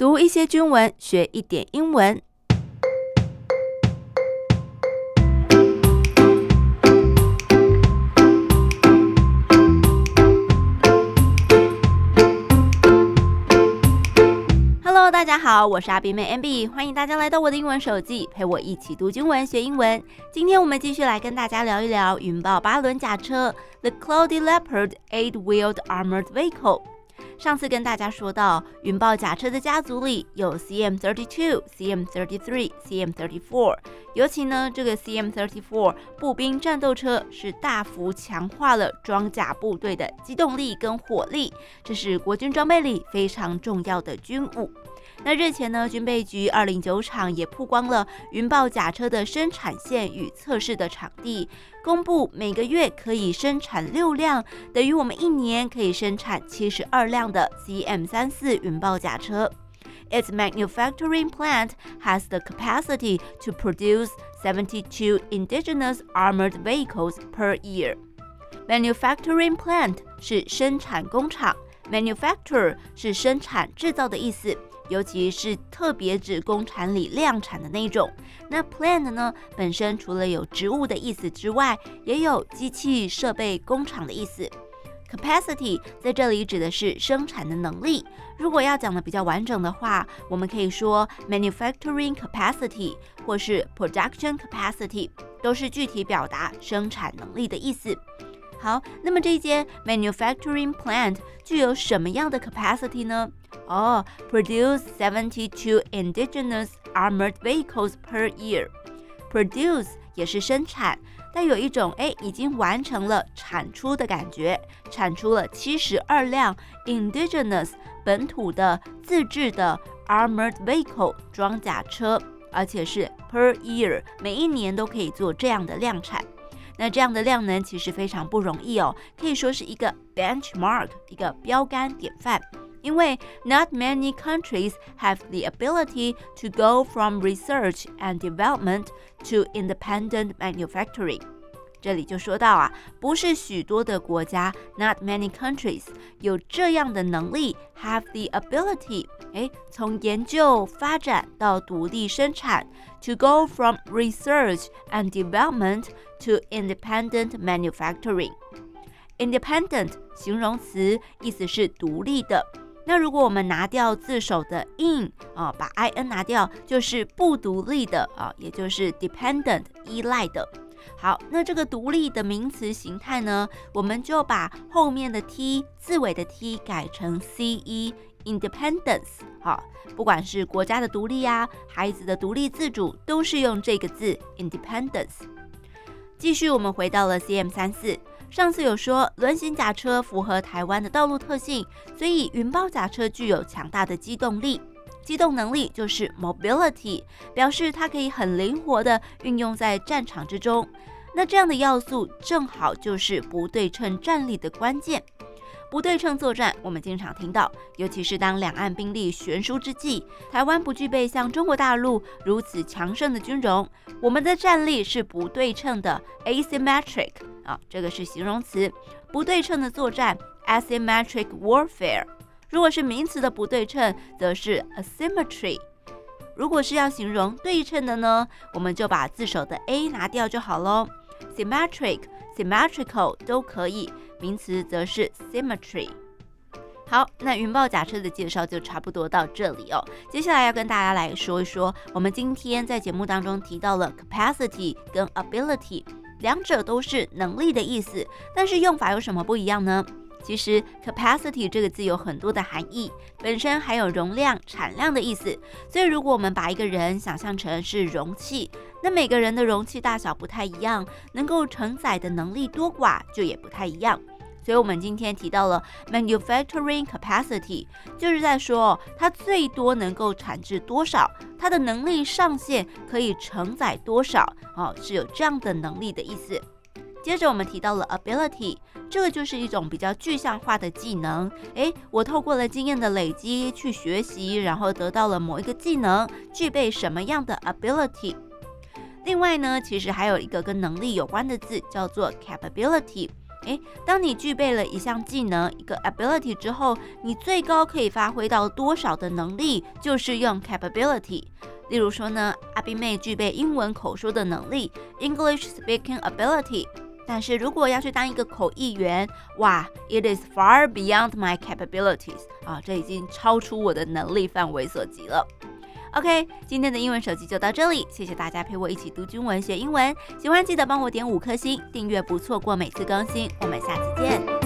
读一些军文，学一点英文。Hello，大家好，我是阿比妹 MB，欢迎大家来到我的英文手记，陪我一起读经文学英文。今天我们继续来跟大家聊一聊云豹八轮甲车 The Cloudy Leopard Eight-Wheeled Armored Vehicle。上次跟大家说到，云豹甲车的家族里有 CM32、CM33、CM34，尤其呢，这个 CM34 步兵战斗车是大幅强化了装甲部队的机动力跟火力，这是国军装备里非常重要的军武。那日前呢，军备局二零九厂也曝光了云豹甲车的生产线与测试的场地，公布每个月可以生产六辆，等于我们一年可以生产七十二辆的 CM 三四云豹甲车。Its manufacturing plant has the capacity to produce seventy two indigenous armored vehicles per year. Manufacturing plant 是生产工厂，manufacture 是生产制造的意思。尤其是特别指工厂里量产的那种。那 plant 呢，本身除了有植物的意思之外，也有机器设备工厂的意思。 Capacity 在这里指的是生产的能力。如果要讲的比较完整的话，我们可以说 manufacturing capacity 或是 production capacity，都是具体表达生产能力的意思。好，那么这一间 manufacturing plant 具有什么样的 capacity 呢？哦、，produce seventy two indigenous armored vehicles per year。produce 也是生产，但有一种哎已经完成了产出的感觉，产出了七十二辆 indigenous 本土的自制的 armored vehicle 装甲车，而且是 per year 每一年都可以做这样的量产。那这样的量能其实非常不容易哦，可以说是一个 benchmark，一个标杆典范。因为 not many countries have the ability to go from research and development to independent manufacturing。这里就说到啊，不是许多的国家，not many countries 有这样的能力，have the ability，诶，从研究发展到独立生产，to go from research and development。To independent manufacturing. Independent 形容词意思是独立的。 那如果我们拿掉字首的 in 啊，把 in 拿掉，就是不独立的啊，也就是 dependent 依赖的。好，那这个独立的名词形态呢，我们就把后面的 t 字尾的 t 改成 ce independence。好，不管是国家的独立呀、啊，孩子的独立自主，都是用这个字 independence。继续，我们回到了 CM 三四。上次有说，轮型甲车符合台湾的道路特性，所以云豹甲车具有强大的机动力。机动能力就是 mobility，表示它可以很灵活地运用在战场之中。那这样的要素正好就是不对称战力的关键。不对称作战，我们经常听到，尤其是当两岸兵力悬殊之际，台湾不具备像中国大陆如此强盛的军容，我们的战力是不对称的 （asymmetric） 啊，这个是形容词，不对称的作战 （asymmetric warfare）。如果是名词的不对称，则是 asymmetry。如果是要形容对称的呢，我们就把字首的 a 拿掉就好喽，symmetric。Symmetrical 都可以，名词则是 symmetry。好，那云豹甲车的介绍就差不多到这里哦。接下来要跟大家来说一说，我们今天在节目当中提到了 capacity 跟 ability，两者都是能力的意思，但是用法有什么不一样呢？其实 capacity 这个字有很多的含义，本身还有容量、产量的意思。所以如果我们把一个人想象成是容器，那每个人的容器大小不太一样，能够承载的能力多寡就也不太一样。所以我们今天提到了 manufacturing capacity，就是在说它最多能够产制多少，它的能力上限可以承载多少，哦，是有这样的能力的意思。接着我们提到了 ability，这个就是一种比较具象化的技能。诶，我透过了经验的累积去学习，然后得到了某一个技能，具备什么样的 ability？另外呢，其实还有一个跟能力有关的字，叫做 capability。诶，当你具备了一项技能，一个 ability 之后，你最高可以发挥到多少的能力，就是用 capability。例如说呢，阿宾妹具备英文口说的能力，English speaking ability。但是如果要去当一个口译员，哇，it is far beyond my capabilities 啊，这已经超出我的能力范围所及了。OK，今天的英文手机就到这里，谢谢大家陪我一起读军文学英文。喜欢记得帮我点五颗星，订阅不错过每次更新。我们下次见。